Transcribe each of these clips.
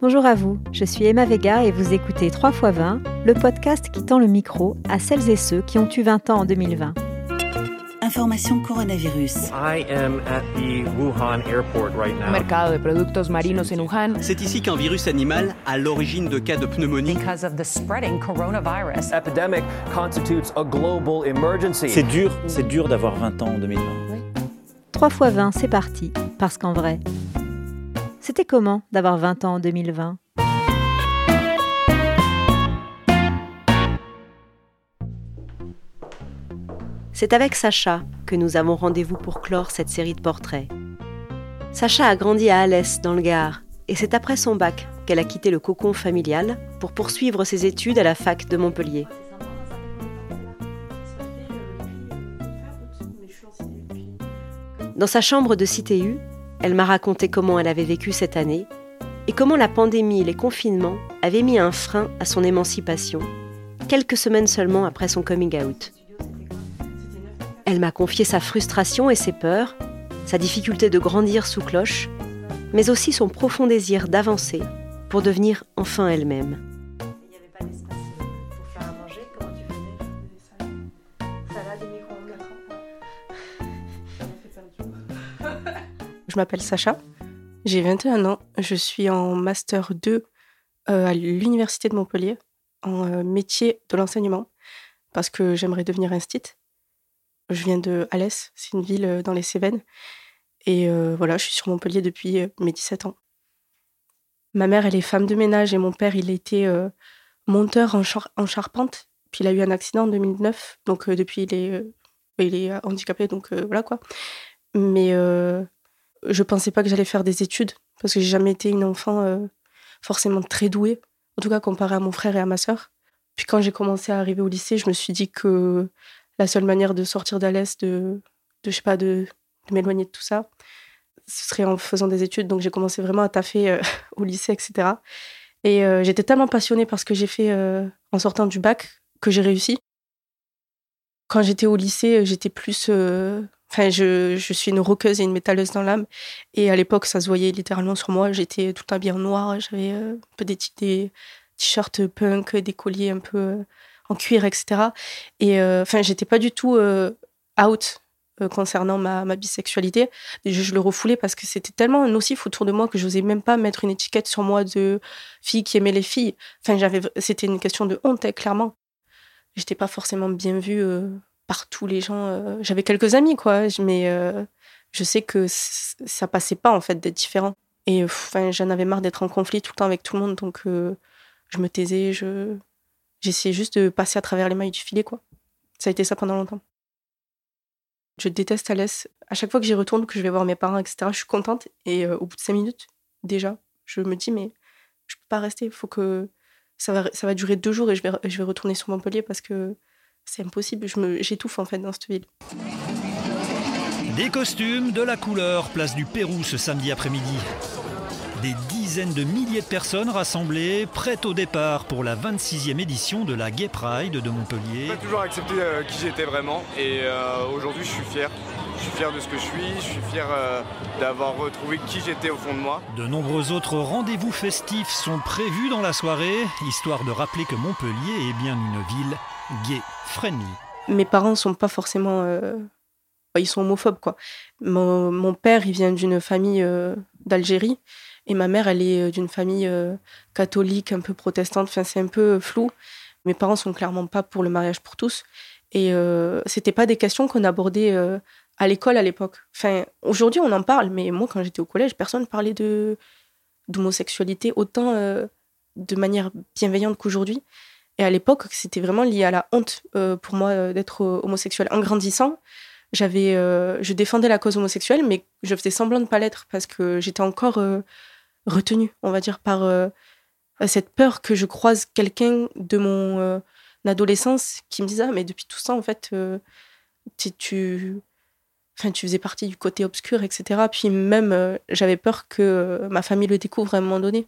Bonjour à vous, je suis Emma Vega et vous écoutez 3 x 20, le podcast qui tend le micro à celles et ceux qui ont eu 20 ans en 2020. Information coronavirus. I am at the Wuhan airport right now. Mercado de productos marinos en Wuhan. C'est ici qu'un virus animal a l'origine de cas de pneumonie. Because of the spreading coronavirus. Epidemic constitutes a global emergency. C'est dur, c'est dur d'avoir 20 ans en 2020. 3 x 20, c'est parti, parce qu'en vrai, c'était comment d'avoir 20 ans en 2020 C'est avec Sacha que nous avons rendez-vous pour clore cette série de portraits. Sacha a grandi à Alès, dans le Gard, et c'est après son bac qu'elle a quitté le cocon familial pour poursuivre ses études à la fac de Montpellier. Dans sa chambre de CTU, elle m'a raconté comment elle avait vécu cette année et comment la pandémie et les confinements avaient mis un frein à son émancipation, quelques semaines seulement après son coming out. Elle m'a confié sa frustration et ses peurs, sa difficulté de grandir sous cloche, mais aussi son profond désir d'avancer pour devenir enfin elle-même. M'appelle Sacha, j'ai 21 ans, je suis en master 2 euh, à l'université de Montpellier en euh, métier de l'enseignement parce que j'aimerais devenir instit. Je viens de Alès, c'est une ville euh, dans les Cévennes. Et voilà, je suis sur Montpellier depuis mes 17 ans. Ma mère, elle est femme de ménage et mon père, il était monteur en, en, charpente. Puis il a eu un accident en 2009. Donc depuis, il est, il est handicapé. Donc voilà quoi. Mais je pensais pas que j'allais faire des études parce que j'ai jamais été une enfant forcément très douée. En tout cas, comparé à mon frère et à ma sœur. Puis quand j'ai commencé à arriver au lycée, je me suis dit que la seule manière de sortir d'Alès, de, de, je sais pas, de, m'éloigner de tout ça, ce serait en faisant des études. Donc j'ai commencé vraiment à taffer euh, au lycée, etc. Et euh, j'étais tellement passionnée par ce que j'ai fait euh, en sortant du bac que j'ai réussi. Quand j'étais au lycée, j'étais plus. Enfin, je, je, suis une roqueuse et une métalleuse dans l'âme. Et à l'époque, ça se voyait littéralement sur moi. J'étais tout habillée en noir. J'avais un peu des, t-shirts punk, des colliers un peu en cuir, etc. Et euh, enfin, j'étais pas du tout euh, out euh, concernant ma, bisexualité. Je, je, le refoulais parce que c'était tellement nocif autour de moi que je n'osais même pas mettre une étiquette sur moi de fille qui aimait les filles. Enfin, j'avais, c'était une question de honte, hein, clairement. J'étais pas forcément bien vue par tous les gens. J'avais quelques amis, quoi, mais je sais que ça passait pas en fait d'être différent. Et enfin, j'en avais marre d'être en conflit tout le temps avec tout le monde, donc je me taisais, je J'essayais juste de passer à travers les mailles du filet, quoi. Ça a été ça pendant longtemps. Je déteste Alès. À chaque fois que j'y retourne, que je vais voir mes parents, etc., je suis contente. Et euh, au bout de cinq minutes, déjà, je me dis, mais je peux pas rester. Faut que ça va, ça va durer deux jours et je vais, je vais retourner sur Montpellier parce que c'est impossible. J'étouffe en fait dans cette ville. Des costumes, de la couleur, place du Pérou ce samedi après-midi. Des dizaines de milliers de personnes rassemblées, prêtes au départ pour la 26e édition de la Gay Pride de Montpellier. J'ai toujours accepté euh, qui j'étais vraiment et euh, aujourd'hui je suis fier. Je suis fier de ce que je suis, je suis fier euh, d'avoir retrouvé qui j'étais au fond de moi. De nombreux autres rendez-vous festifs sont prévus dans la soirée, histoire de rappeler que Montpellier est bien une ville gay friendly. Mes parents sont pas forcément ils sont homophobes quoi. Mon, mon père, il vient d'une famille d'Algérie et ma mère, elle est euh, d'une famille euh, catholique, un peu protestante. Enfin, c'est un peu euh, flou. Mes parents sont clairement pas pour le mariage pour tous. Et euh, c'était pas des questions qu'on abordait à l'école à l'époque. Enfin, aujourd'hui, on en parle, mais moi, quand j'étais au collège, personne parlait de d'homosexualité autant de manière bienveillante qu'aujourd'hui. Et à l'époque, c'était vraiment lié à la honte pour moi d'être homosexuel. En grandissant, j'avais, je défendais la cause homosexuelle, mais je faisais semblant de pas l'être parce que j'étais encore retenue, on va dire, par euh, cette peur que je croise quelqu'un de mon euh, adolescence qui me disait ah mais depuis tout ça en fait euh, tu tu faisais partie du côté obscur etc puis même j'avais peur que ma famille le découvre à un moment donné.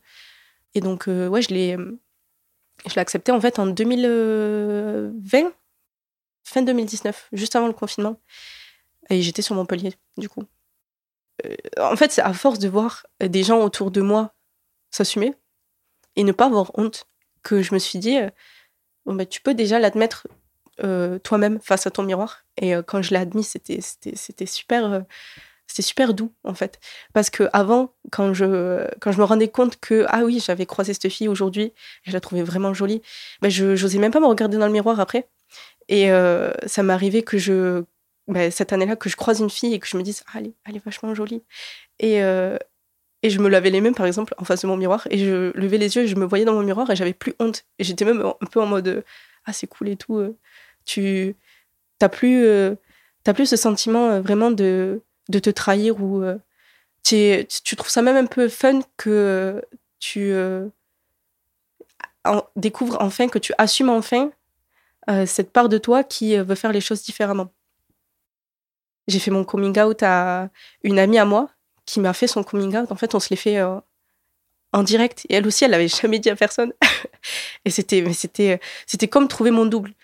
Et donc ouais je l'ai je l'ai accepté en fait en 2020 fin 2019 juste avant le confinement. Et j'étais sur Montpellier du coup. En fait, c'est à force de voir des gens autour de moi s'assumer, et ne pas avoir honte que je me suis dit, bon, bah, tu peux déjà l'admettre toi-même face à ton miroir. Et quand je l'ai admis, c'était super c'était super doux en fait parce que avant quand je quand je me rendais compte que ah oui j'avais croisé cette fille aujourd'hui et je la trouvais vraiment jolie ben je n'osais même pas me regarder dans le miroir après et euh, ça m'est arrivé que je ben, cette année-là que je croise une fille et que je me dise ah, elle, est, vachement jolie et euh, et je me lavais les mains par exemple en face de mon miroir et je levais les yeux et je me voyais dans mon miroir et j'avais plus honte et j'étais même un peu en mode ah c'est cool et tout euh. Tu t'as plus t'as plus ce sentiment vraiment de de te trahir ou euh, tu, trouves ça même un peu fun que tu euh, découvres enfin, que tu assumes enfin euh, cette part de toi qui veut faire les choses différemment. J'ai fait mon coming out à une amie à moi qui m'a fait son coming out. En fait, on se l'est fait en direct. Et elle aussi, elle l'avait jamais dit à personne. et c'était, c'était, c'était comme trouver mon double.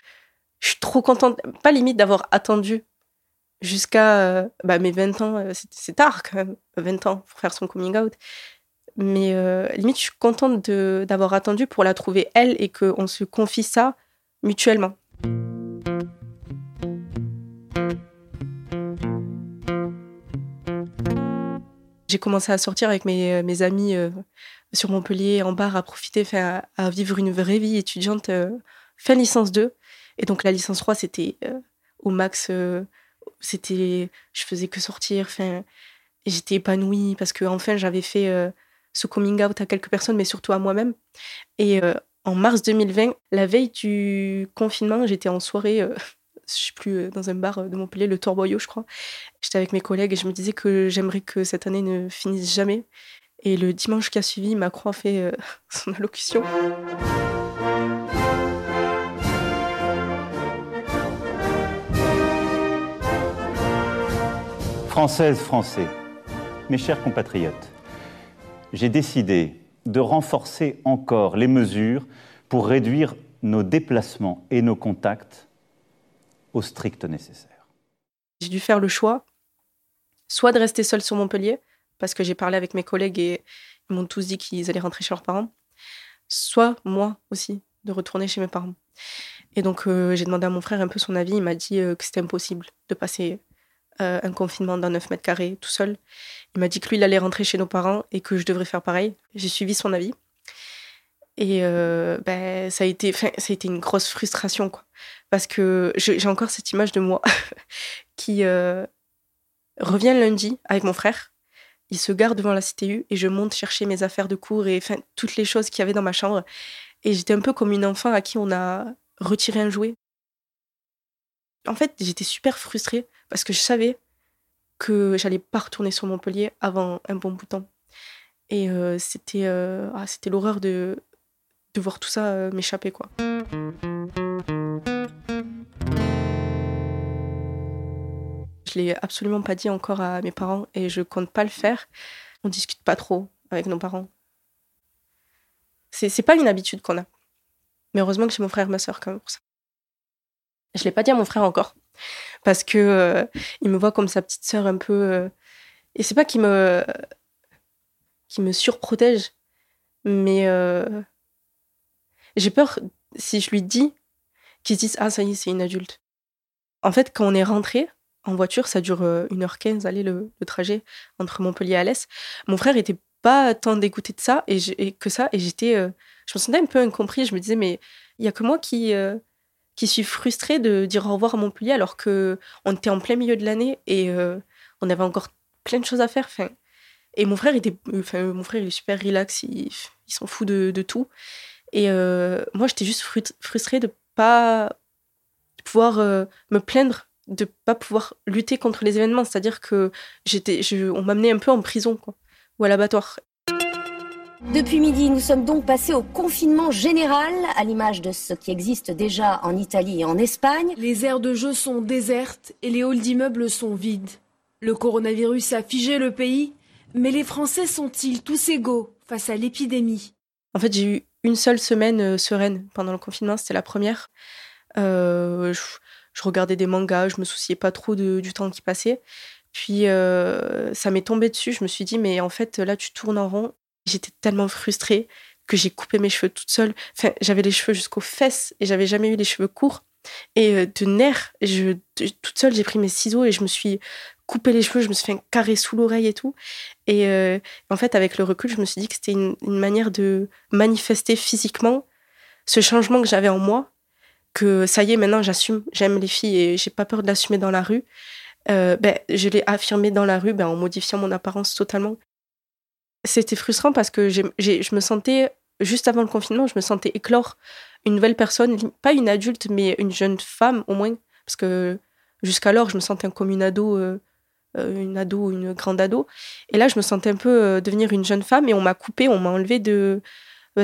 Je suis trop contente, pas limite d'avoir attendu jusqu'à euh, bah, mes 20 ans. Euh, c'est tard quand même, 20 ans pour faire son coming out. Mais euh, limite, je suis contente d'avoir attendu pour la trouver elle et qu'on se confie ça mutuellement. J'ai commencé à sortir avec mes, mes amis sur Montpellier, en bar, à profiter, à, à vivre une vraie vie étudiante, fin licence 2. Et donc la licence 3, c'était au max c'était je faisais que sortir enfin j'étais épanouie parce que enfin j'avais fait euh, ce coming out à quelques personnes mais surtout à moi-même. Et euh, en mars 2020 la veille du confinement j'étais en soirée euh, je sais plus dans un bar de Montpellier le Torboyau je crois. J'étais avec mes collègues et je me disais que j'aimerais que cette année ne finisse jamais. Et le dimanche qui a suivi Macron a fait son allocution Françaises, Français, mes chers compatriotes, j'ai décidé de renforcer encore les mesures pour réduire nos déplacements et nos contacts au strict nécessaire. J'ai dû faire le choix, soit de rester seule sur Montpellier, parce que j'ai parlé avec mes collègues et ils m'ont tous dit qu'ils allaient rentrer chez leurs parents, soit moi aussi, de retourner chez mes parents. Et donc euh, j'ai demandé à mon frère un peu son avis, il m'a dit euh, que c'était impossible de passer euh, un confinement dans 9 mètres carrés tout seul. Il m'a dit que lui, il allait rentrer chez nos parents et que je devrais faire pareil. J'ai suivi son avis. Et euh, ben, ça, a été, ça a été une grosse frustration, quoi. Parce que j'ai encore cette image de moi qui euh, revient lundi avec mon frère. Il se gare devant la CTU et je monte chercher mes affaires de cours et toutes les choses qu'il y avait dans ma chambre. Et j'étais un peu comme une enfant à qui on a retiré un jouet. En fait, j'étais super frustrée parce que je savais que j'allais pas retourner sur Montpellier avant un bon bout de temps. Et euh, c'était euh, ah, c'était l'horreur de, voir tout ça euh, m'échapper quoi. Je l'ai absolument pas dit encore à mes parents et je compte pas le faire. On discute pas trop avec nos parents. C'est, c'est pas une habitude qu'on a. Mais heureusement que j'ai mon frère et ma soeur quand même pour ça. Je l'ai pas dit à mon frère encore parce que euh, il me voit comme sa petite sœur un peu euh, et c'est pas qu'il me qui me surprotège mais euh, j'ai peur si je lui dis qu'il se dise ah ça y est c'est une adulte. En fait quand on est rentré en voiture ça dure 1h15 aller le, trajet entre Montpellier et Alès. Mon frère était pas tant dégoûté de ça et, et que ça et j'étais je me sentais un peu incompris. Je me disais mais il y a que moi qui qui suis frustrée de dire au revoir à Montpellier alors que on était en plein milieu de l'année et euh, on avait encore plein de choses à faire. Et mon frère était, enfin, mon frère il est super relax, il, s'en fout de, de, tout. Et euh, moi, j'étais juste frustrée de pas pouvoir euh, me plaindre, de pas pouvoir lutter contre les événements. C'est-à-dire que j'étais, on m'amenait un peu en prison, quoi, ou à l'abattoir. Depuis midi, nous sommes donc passés au confinement général, à l'image de ce qui existe déjà en Italie et en Espagne. Les aires de jeu sont désertes et les halls d'immeubles sont vides. Le coronavirus a figé le pays, mais les Français sont-ils tous égaux face à l'épidémie? En fait, j'ai eu une seule semaine euh, sereine pendant le confinement, c'était la première. Euh, je, regardais des mangas, je me souciais pas trop du temps qui passait. Puis euh, ça m'est tombé dessus, je me suis dit, mais en fait, là, tu tournes en rond J'étais tellement frustrée que j'ai coupé mes cheveux toute seule. Enfin, j'avais les cheveux jusqu'aux fesses et j'avais jamais eu les cheveux courts. Et euh, de nerfs, toute seule, j'ai pris mes ciseaux et je me suis coupé les cheveux, je me suis fait un carré sous l'oreille et tout. Et euh, en fait, avec le recul, je me suis dit que c'était une, manière de manifester physiquement ce changement que j'avais en moi, que ça y est, maintenant j'assume, j'aime les filles et j'ai pas peur de l'assumer dans la rue. Euh, ben, je l'ai affirmé dans la rue ben, en modifiant mon apparence totalement. C'était frustrant parce que je me sentais, juste avant le confinement, je me sentais éclore une nouvelle personne, pas une adulte, mais une jeune femme au moins, parce que jusqu'alors, je me sentais comme une ado, euh, euh, une ado, une grande ado. Et là, je me sentais un peu euh, devenir une jeune femme et on m'a coupé, on m'a enlevé de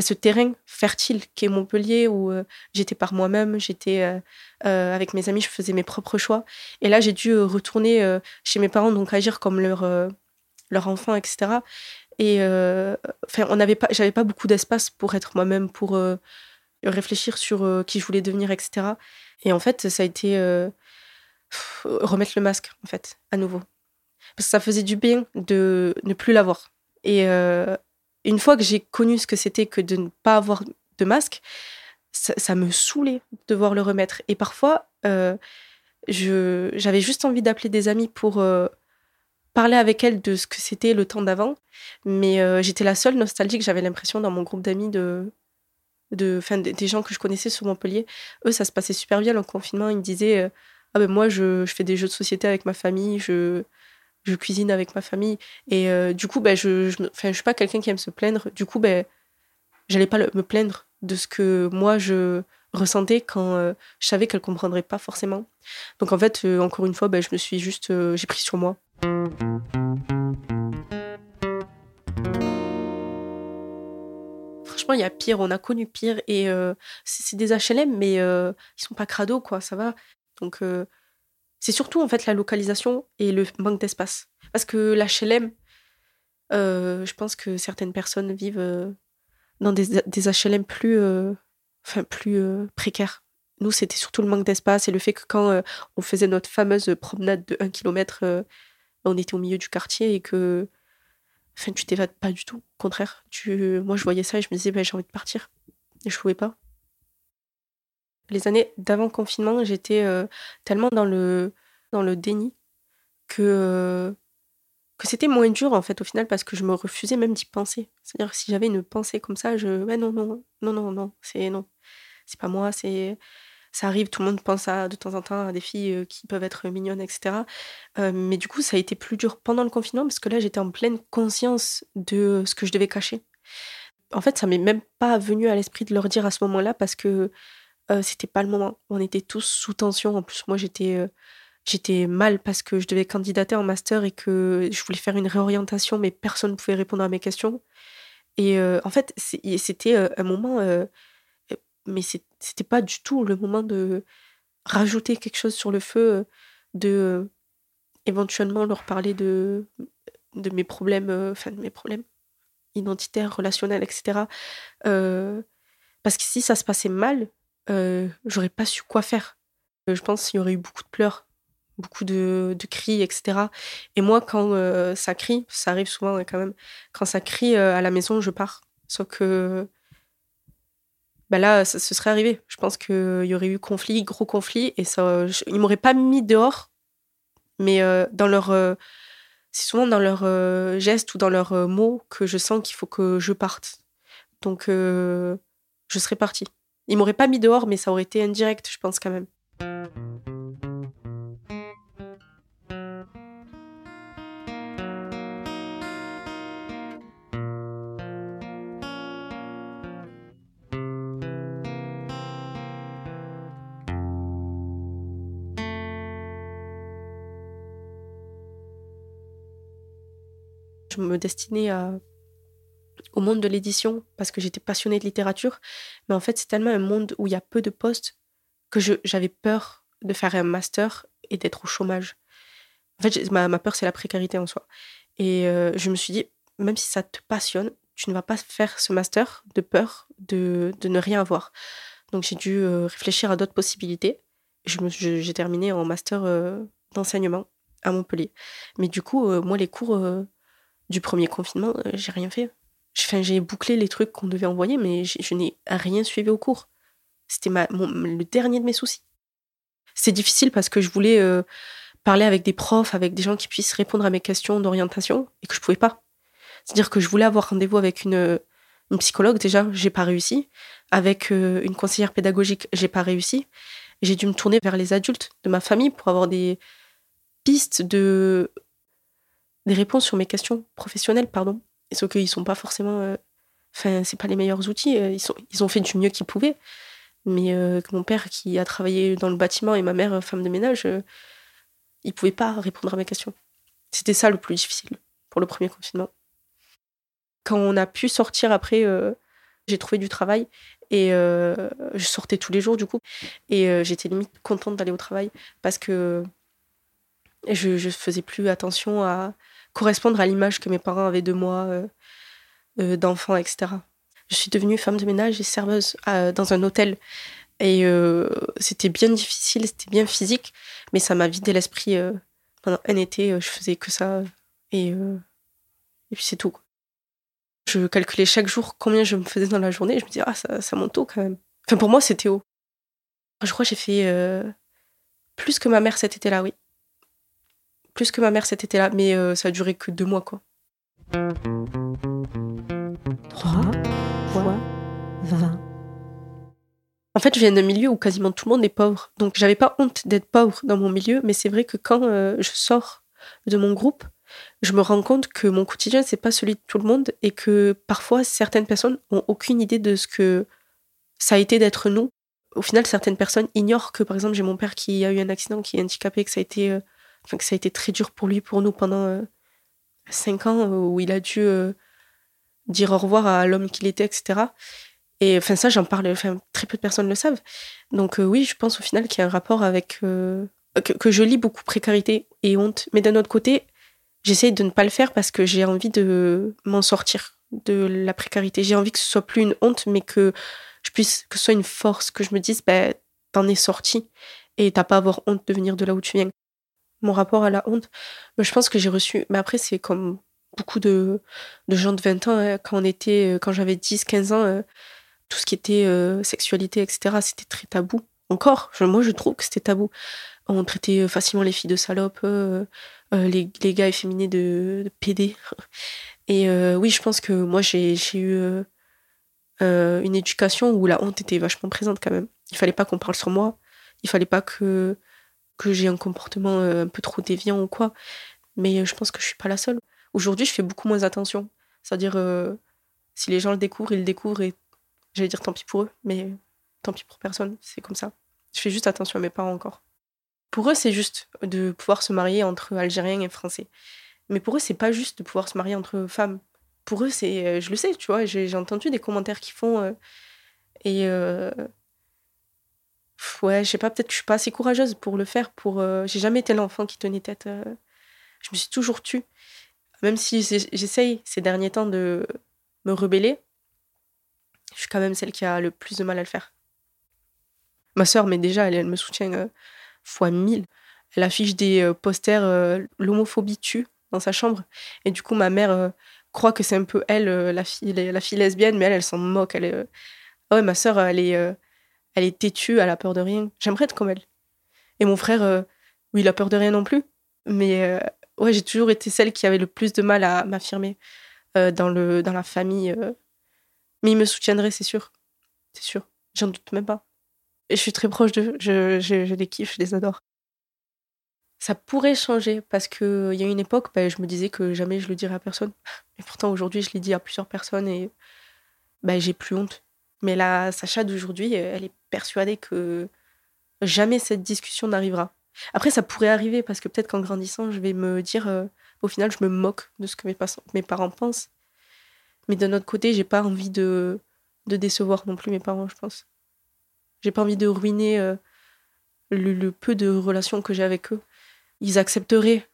ce terrain fertile qui est Montpellier où j'étais par moi-même, j'étais avec mes amis, je faisais mes propres choix. Et là, j'ai dû retourner chez mes parents, donc agir comme leur, leur enfant, etc. Et enfin, on n'avait pas, j'avais pas beaucoup d'espace pour être moi-même, pour réfléchir sur euh, qui je voulais devenir, etc. Et en fait, ça a été euh, remettre le masque, en fait, à nouveau. Parce que ça faisait du bien de ne plus l'avoir. Et euh, une fois que j'ai connu ce que c'était que de ne pas avoir de masque, ça, me saoulait de devoir le remettre. Et parfois, j'avais juste envie d'appeler des amis pour parler avec elles de ce que c'était le temps d'avant. Mais j'étais la seule nostalgique, j'avais l'impression, dans mon groupe d'amis de de, fin, des gens que je connaissais sur Montpellier, eux, ça se passait super bien le confinement. Ils me disaient euh, Ah ben moi, je, je, fais des jeux de société avec ma famille, je, je cuisine avec ma famille. Et euh, du coup, ben, je je, je suis pas quelqu'un qui aime se plaindre. Du coup, ben, j'allais pas me plaindre de ce que moi, je ressentais quand euh, je savais qu'elle comprendrait pas forcément. Donc en fait, encore une fois, ben, je me suis juste. j'ai pris sur moi. Franchement, il y a pire. On a connu pire. Et euh, c'est des HLM, mais euh, ils sont pas crado, quoi. Ça va. Donc, euh, c'est surtout, en fait, la localisation et le manque d'espace. Parce que l'HLM, je pense que certaines personnes vivent dans des, des, HLM plus, enfin, plus précaires. Nous, c'était surtout le manque d'espace et le fait que quand on faisait notre fameuse promenade de 1 km, on était au milieu du quartier et que Enfin, tu t'évades pas du tout. Au contraire, tu... moi, je voyais ça et je me disais, bah, j'ai envie de partir. Je pouvais pas. Les années d'avant confinement, j'étais euh, tellement dans le, dans le déni que, euh, que c'était moins dur, en fait, au final, parce que je me refusais même d'y penser. C'est-à-dire, si j'avais une pensée comme ça, je. Ouais, non, non, non, non, non, c'est non. C'est pas moi, c'est ça arrive, tout le monde pense à, de temps en temps à des filles euh, qui peuvent être mignonnes, etc. Euh, mais du coup, ça a été plus dur pendant le confinement parce que là, j'étais en pleine conscience de ce que je devais cacher. En fait, ça m'est même pas venu à l'esprit de leur dire à ce moment-là parce que euh, c'était pas le moment. On était tous sous tension. En plus, moi, j'étais j'étais mal parce que je devais candidater en master et que je voulais faire une réorientation, mais personne ne pouvait répondre à mes questions. Et en fait, c'était un moment mais c'était pas du tout le moment de rajouter quelque chose sur le feu, de éventuellement leur parler de, de mes problèmes, enfin de mes problèmes identitaires, relationnels, etc. Parce que si ça se passait mal, j'aurais pas su quoi faire. Je pense qu'il y aurait eu beaucoup de pleurs, beaucoup de, de cris, etc. Et moi, quand ça crie, ça arrive souvent quand même, quand ça crie à la maison, je pars. Sauf que bah là, ça, ce serait arrivé. Je pense qu'il y aurait eu conflit, gros conflit, et ça, je, ils m'auraient pas mis dehors, mais euh, dans leur, euh, c'est souvent dans leurs euh, gestes ou dans leurs mots que je sens qu'il faut que je parte. Donc, je serais partie. Ils m'auraient pas mis dehors, mais ça aurait été indirect, je pense quand même. Me destinais au monde de l'édition parce que j'étais passionnée de littérature. Mais en fait, c'est tellement un monde où il y a peu de postes que j'avais peur de faire un master et d'être au chômage. En fait, ma, ma peur, c'est la précarité en soi. Et euh, je me suis dit, même si ça te passionne, tu ne vas pas faire ce master de peur de, de ne rien avoir. Donc j'ai dû euh, réfléchir à d'autres possibilités. J'ai terminé en master euh, d'enseignement à Montpellier. Mais du coup, moi, les cours du premier confinement, euh, j'ai rien fait. Enfin, j'ai bouclé les trucs qu'on devait envoyer, mais je, n'ai rien suivi au cours. C'était le dernier de mes soucis. C'est difficile parce que je voulais euh, parler avec des profs, avec des gens qui puissent répondre à mes questions d'orientation et que je pouvais pas. C'est-à-dire que je voulais avoir rendez-vous avec une, une psychologue, déjà, j'ai pas réussi. Avec euh, une conseillère pédagogique, j'ai pas réussi. J'ai dû me tourner vers les adultes de ma famille pour avoir des pistes de des réponses sur mes questions professionnelles, pardon. Sauf qu'ils sont pas forcément, euh, enfin, c'est pas les meilleurs outils. euh, Ils ont fait du mieux qu'ils pouvaient. Mais euh, mon père, qui a travaillé dans le bâtiment, et ma mère, femme de ménage, ils pouvaient pas répondre à mes questions. C'était ça le plus difficile pour le premier confinement. Quand on a pu sortir après, j'ai trouvé du travail et je sortais tous les jours du coup. Et j'étais limite contente d'aller au travail parce que je, je faisais plus attention à correspondre à l'image que mes parents avaient de moi, euh, euh, d'enfant, etc. Je suis devenue femme de ménage et serveuse dans un hôtel. Et euh, c'était bien difficile, c'était bien physique, mais ça m'a vidé l'esprit. pendant un été, je faisais que ça. Et, et puis c'est tout. Je calculais chaque jour combien je me faisais dans la journée. Je me disais, ah, ça, ça monte haut quand même. Enfin, pour moi, c'était haut. Je crois que j'ai fait plus que ma mère cet été-là, oui. Plus que ma mère cet été-là, mais euh, ça a duré que deux mois, quoi. 3 fois 20. En fait, je viens d'un milieu où quasiment tout le monde est pauvre. Donc, j'avais pas honte d'être pauvre dans mon milieu, mais c'est vrai que quand euh, je sors de mon groupe, je me rends compte que mon quotidien, c'est pas celui de tout le monde et que parfois, certaines personnes ont aucune idée de ce que ça a été d'être nous. Au final, certaines personnes ignorent que, par exemple, j'ai mon père qui a eu un accident, qui est handicapé, que ça a été, euh, enfin, que ça a été très dur pour lui, pour nous, pendant euh, cinq ans, euh, où il a dû euh, dire au revoir à l'homme qu'il était, etc. Et enfin, ça, j'en parle, enfin, très peu de personnes le savent. Donc, oui, je pense au final qu'il y a un rapport avec. que, je lis beaucoup précarité et honte. Mais d'un autre côté, j'essaye de ne pas le faire parce que j'ai envie de m'en sortir de la précarité. J'ai envie que ce soit plus une honte, mais que je puisse, que ce soit une force, que je me dise, ben, t'en es sorti et t'as pas à avoir honte de venir de là où tu viens. Mon rapport à la honte, ben, je pense que j'ai reçu. Mais après, c'est comme beaucoup de, gens de 20 ans, hein, quand on était, euh, quand j'avais 10, 15 ans, euh, tout ce qui était euh, sexualité, etc., c'était très tabou. Encore, je- moi je trouve que c'était tabou. On traitait facilement les filles de salopes, les, gars efféminés de, de PD. Et oui, je pense que moi j'ai eu une éducation où la honte était vachement présente quand même. Il fallait pas qu'on parle sur moi, il fallait pas que, que j'ai un comportement euh, un peu trop déviant ou quoi. Mais euh, je pense que je suis pas la seule. Aujourd'hui, je fais beaucoup moins attention. C'est-à-dire, euh, si les gens le découvrent, ils le découvrent et j'allais dire tant pis pour eux, mais tant pis pour personne, c'est comme ça. Je fais juste attention à mes parents encore. Pour eux, c'est juste de pouvoir se marier entre Algériens et Français. Mais pour eux, c'est pas juste de pouvoir se marier entre femmes. Pour eux, c'est, je le sais, tu vois, j'ai entendu des commentaires qui font et ouais, je sais pas, peut-être que je suis pas assez courageuse pour le faire. Pour, euh, j'ai jamais été l'enfant qui tenait tête. euh, je me suis toujours tue, même si j'essaye ces derniers temps de me rebeller. Je suis quand même celle qui a le plus de mal à le faire. Ma sœur, mais déjà, elle, me soutient euh, fois mille. Elle affiche des euh, posters L'homophobie tue dans sa chambre. Et du coup, ma mère croit que c'est un peu elle, la, fille, la fille lesbienne, mais elle, elle s'en moque. Elle Ah ouais, ma sœur, elle est, elle est têtue, elle a peur de rien. J'aimerais être comme elle. Et mon frère, euh, oui, il a peur de rien non plus. Mais euh, ouais, j'ai toujours été celle qui avait le plus de mal à m'affirmer euh, dans, la famille. Mais ils me soutiendraient, c'est sûr. C'est sûr. J'en doute même pas. Je suis très proche d'eux. Je, je, je les kiffe, je les adore. Ça pourrait changer parce qu'il y a une époque, ben, je me disais que jamais je le dirais à personne. Et pourtant, aujourd'hui, je l'ai dit à plusieurs personnes et ben, j'ai plus honte. Mais la Sacha d'aujourd'hui, elle est persuadée que jamais cette discussion n'arrivera. Après, ça pourrait arriver parce que peut-être qu'en grandissant, je vais me dire, euh, au final, je me moque de ce que mes, parents pensent. Mais d'un autre côté, j'ai pas envie de, de décevoir non plus mes parents, je pense. J'ai pas envie de ruiner euh, le, peu de relations que j'ai avec eux. Ils accepteraient,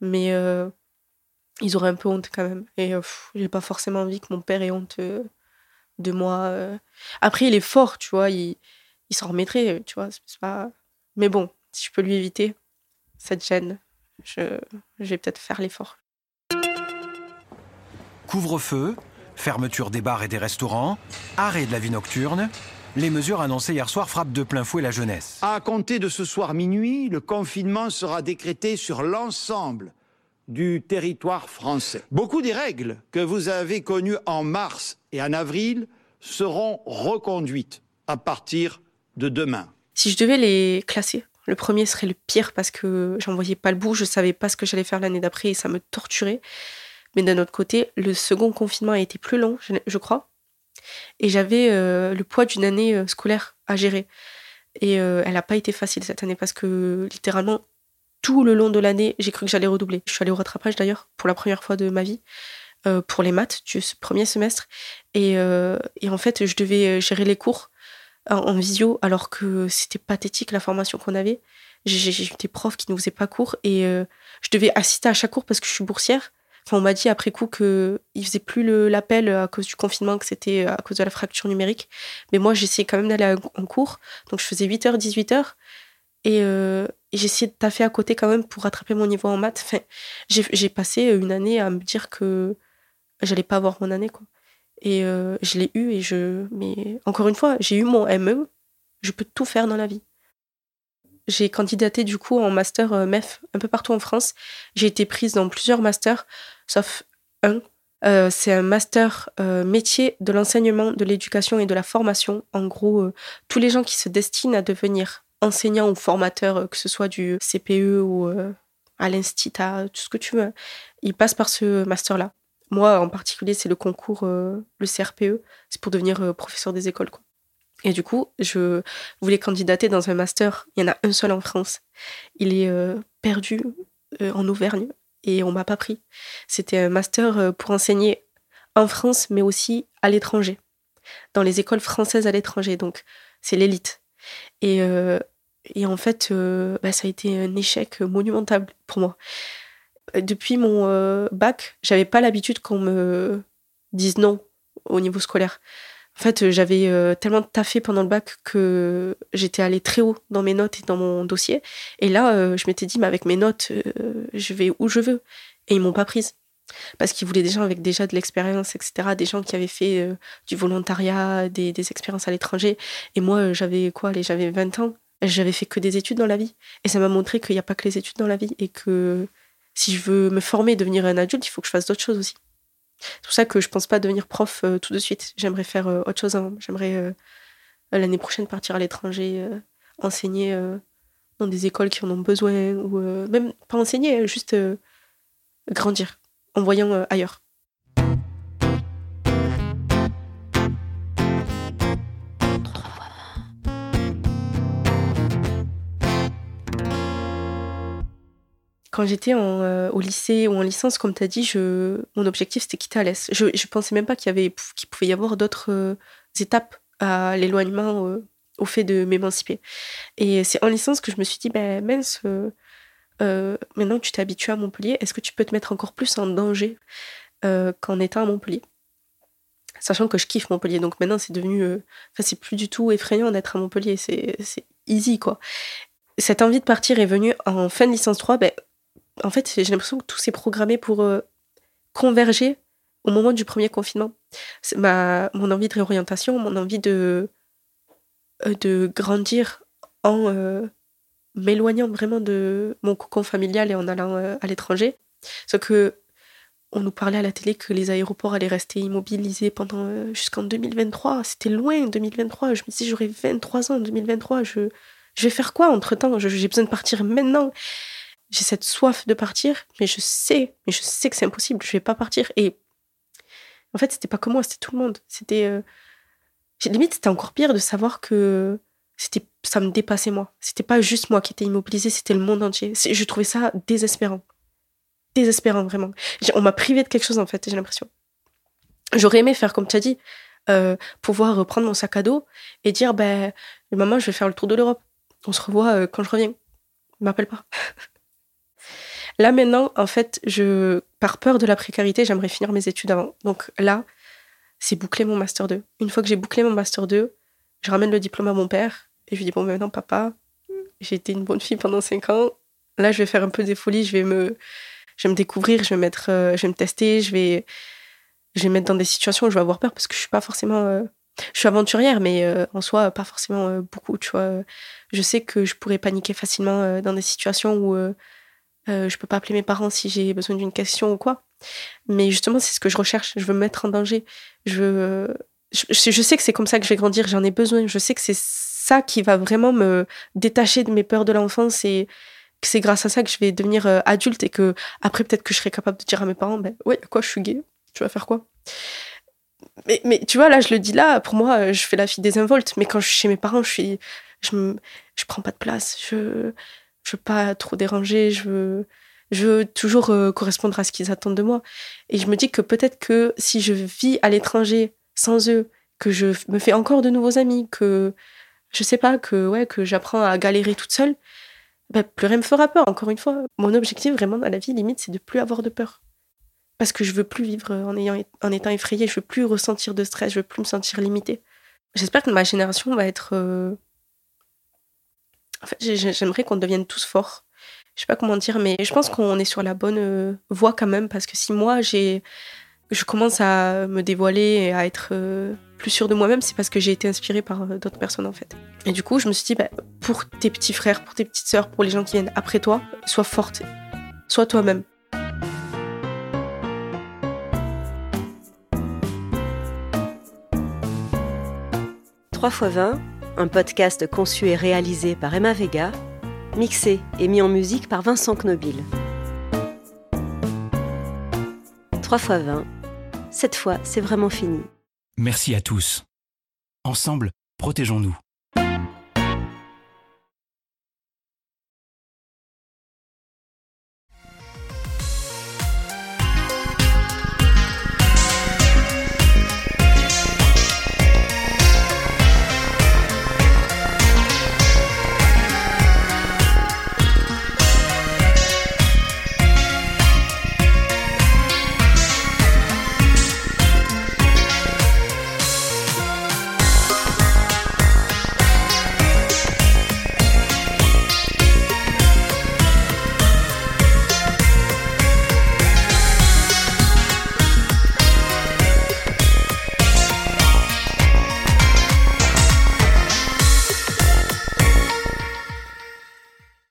mais euh, ils auraient un peu honte quand même. Et euh, j'ai pas forcément envie que mon père ait honte euh, de moi. euh. Après, il est fort, tu vois, il, il s'en remettrait, tu vois. c'est- c'est pas... Mais bon, si je peux lui éviter cette gêne, je, je vais peut-être faire l'effort. Couvre-feu, Fermeture des bars et des restaurants, arrêt de la vie nocturne. Les mesures annoncées hier soir frappent de plein fouet la jeunesse. À compter de ce soir minuit, le confinement sera décrété sur l'ensemble du territoire français. Beaucoup des règles que vous avez connues en mars et en avril seront reconduites à partir de demain. Si je devais les classer, le premier serait le pire parce que j'en voyais pas le bout, je savais pas ce que j'allais faire l'année d'après et ça me torturait. Mais d'un autre côté, le second confinement a été plus long, je, crois. Et j'avais euh, le poids d'une année euh, scolaire à gérer. Et euh, elle n'a pas été facile cette année parce que littéralement, tout le long de l'année, j'ai cru que j'allais redoubler. Je suis allée au rattrapage d'ailleurs, pour la première fois de ma vie, pour les maths du premier semestre. Et, et, en fait, je devais gérer les cours en, visio alors que c'était pathétique la formation qu'on avait. J'ai eu des profs qui ne faisaient pas cours et je devais assister à chaque cours parce que je suis boursière on m'a dit après coup qu'ils ne faisaient plus l'appel à cause du confinement, que c'était à cause de la fracture numérique. Mais moi, j'essayais quand même d'aller en cours. Donc, je faisais 8h, 18h. Et, euh, j'essayais de taffer à côté quand même pour rattraper mon niveau en maths. Enfin, j'ai passé une année à me dire que j'allais pas avoir mon année. Quoi. Et euh, je l'ai eu. Et je... Mais encore une fois, j'ai eu mon ME. Je peux tout faire dans la vie. J'ai candidaté du coup en master euh, MEF un peu partout en France. J'ai été prise dans plusieurs masters, sauf un. Euh, c'est un master euh, métier de l'enseignement, de l'éducation et de la formation. En gros, tous les gens qui se destinent à devenir enseignants ou formateurs, que ce soit du CPE ou à l'Institut, tout ce que tu veux, ils passent par ce master-là. Moi, en particulier, c'est le concours, le CRPE, c'est pour devenir professeur des écoles. Quoi. Et du coup, je voulais candidater dans un master. Il y en a un seul en France. Il est euh, perdu euh, en Auvergne et on m'a pas pris. C'était un master euh, pour enseigner en France, mais aussi à l'étranger, dans les écoles françaises à l'étranger. Donc, c'est l'élite. Et, et, en fait, bah, ça a été un échec monumental pour moi. Depuis mon bac, j'avais pas l'habitude qu'on me dise non au niveau scolaire. En fait, j'avais euh, tellement taffé pendant le bac que j'étais allée très haut dans mes notes et dans mon dossier. Et là, euh, je m'étais dit, mais avec mes notes, euh, je vais où je veux. Et ils m'ont pas prise. Parce qu'ils voulaient des gens avec déjà de l'expérience, etc. Des gens qui avaient fait du volontariat, des, expériences à l'étranger. Et moi, j'avais quoi J'avais 20 ans. J'avais fait que des études dans la vie. Et ça m'a montré qu'il n'y a pas que les études dans la vie. Et que si je veux me former devenir un adulte, il faut que je fasse d'autres choses aussi. C'est pour ça que je pense pas devenir prof euh, tout de suite. J'aimerais faire euh, autre chose. Hein. J'aimerais euh, l'année prochaine partir à l'étranger, enseigner dans des écoles qui en ont besoin, ou même pas enseigner, juste grandir en voyant ailleurs. quand j'étais euh, au lycée ou en licence, comme tu as dit, mon objectif c'était quitter Alès. Je ne pensais même pas qu'il, pouvait y avoir d'autres euh, étapes à l'éloignement, euh, au fait de m'émanciper. Et c'est en licence que je me suis dit, ben mince, maintenant que tu t'es habitué à Montpellier, est-ce que tu peux te mettre encore plus en danger qu'en étant à Montpellier? Sachant que je kiffe Montpellier, donc maintenant c'est devenu. Enfin, c'est plus du tout effrayant d'être à Montpellier, c'est, easy quoi. Cette envie de partir est venue en fin de licence 3, ben, en fait, j'ai l'impression que tout s'est programmé pour euh, converger au moment du premier confinement. Ma, mon envie de réorientation, mon envie de, euh, de grandir en euh, m'éloignant vraiment de mon cocon familial et en allant à l'étranger. Sauf que on nous parlait à la télé que les aéroports allaient rester immobilisés pendant jusqu'en 2023. C'était loin, 2023. Je me disais, j'aurai 23 ans en 2023. Je, je vais faire quoi entre temps J'ai besoin de partir maintenant j'ai cette soif de partir, mais je sais, mais je sais que c'est impossible, je vais pas partir. Et en fait, c'était pas que moi, c'était tout le monde. C'était euh... limite, c'était encore pire de savoir que c'était, ça me dépassait moi. C'était pas juste moi qui étais immobilisée, c'était le monde entier. Je trouvais ça désespérant, désespérant vraiment. On m'a privé de quelque chose en fait, j'ai l'impression. J'aurais aimé faire comme tu as dit, euh, pouvoir prendre mon sac à dos et dire ben maman, je vais faire le tour de l'Europe. On se revoit euh, quand je reviens. M'appelle pas. Là maintenant, en fait, je, par peur de la précarité, j'aimerais finir mes études avant. Donc là, c'est boucler mon master 2. Une fois que j'ai bouclé mon master 2, je ramène le diplôme à mon père et je lui dis bon maintenant papa, j'ai été une bonne fille pendant 5 ans. Là, je vais faire un peu des folies, je vais me, je vais me découvrir, je vais mettre, euh, je vais me tester, je vais, je vais me mettre dans des situations où je vais avoir peur parce que je suis pas forcément. euh, je suis aventurière, mais euh, en soi, pas forcément beaucoup, tu vois. Je sais que je pourrais paniquer facilement dans des situations où je peux pas appeler mes parents si j'ai besoin d'une question ou quoi. Mais justement, c'est ce que je recherche. Je veux me mettre en danger. Je, veux- je, je- sais que c'est comme ça que je vais grandir. J'en ai besoin. Je sais que c'est ça qui va vraiment me détacher de mes peurs de l'enfance et que c'est grâce à ça que je vais devenir euh, adulte et que après peut-être que je serai capable de dire à mes parents, ben ouais, quoi, je suis gay? Tu vas faire quoi? Mais, mais tu vois, là, je le dis là, pour moi, euh, je fais la fille désinvolte. Mais quand je suis chez mes parents, je suis, je, je prends pas de place. Je, je veux pas trop déranger. Je veux, je veux toujours euh, correspondre à ce qu'ils attendent de moi. Et je me dis que peut-être que si je vis à l'étranger sans eux, que je me fais encore de nouveaux amis, que je sais pas, que ouais, que j'apprends à galérer toute seule, ben, plus rien me fera peur. Encore une fois, mon objectif vraiment dans la vie, limite, c'est de plus avoir de peur parce que je veux plus vivre en, ayant, en étant effrayée, je veux plus ressentir de stress, je veux plus me sentir limitée. J'espère que ma génération va être. euh, En fait, j'ai- j'aimerais qu'on devienne tous forts. Je sais pas comment dire, mais je pense qu'on est sur la bonne euh, voie quand même, parce que si moi j'ai, je commence à me dévoiler et à être euh, plus sûre de moi-même, c'est parce que j'ai été inspirée par euh, d'autres personnes en fait. Et du coup, je me suis dit, bah, pour tes petits frères, pour tes petites sœurs, pour les gens qui viennent après toi, sois forte, sois toi-même. Trois fois 20, un podcast conçu et réalisé par Emma Vega, mixé et mis en musique par Vincent Knobil. Trois fois 20, cette fois c'est vraiment fini. Merci à tous. Ensemble, protégeons-nous.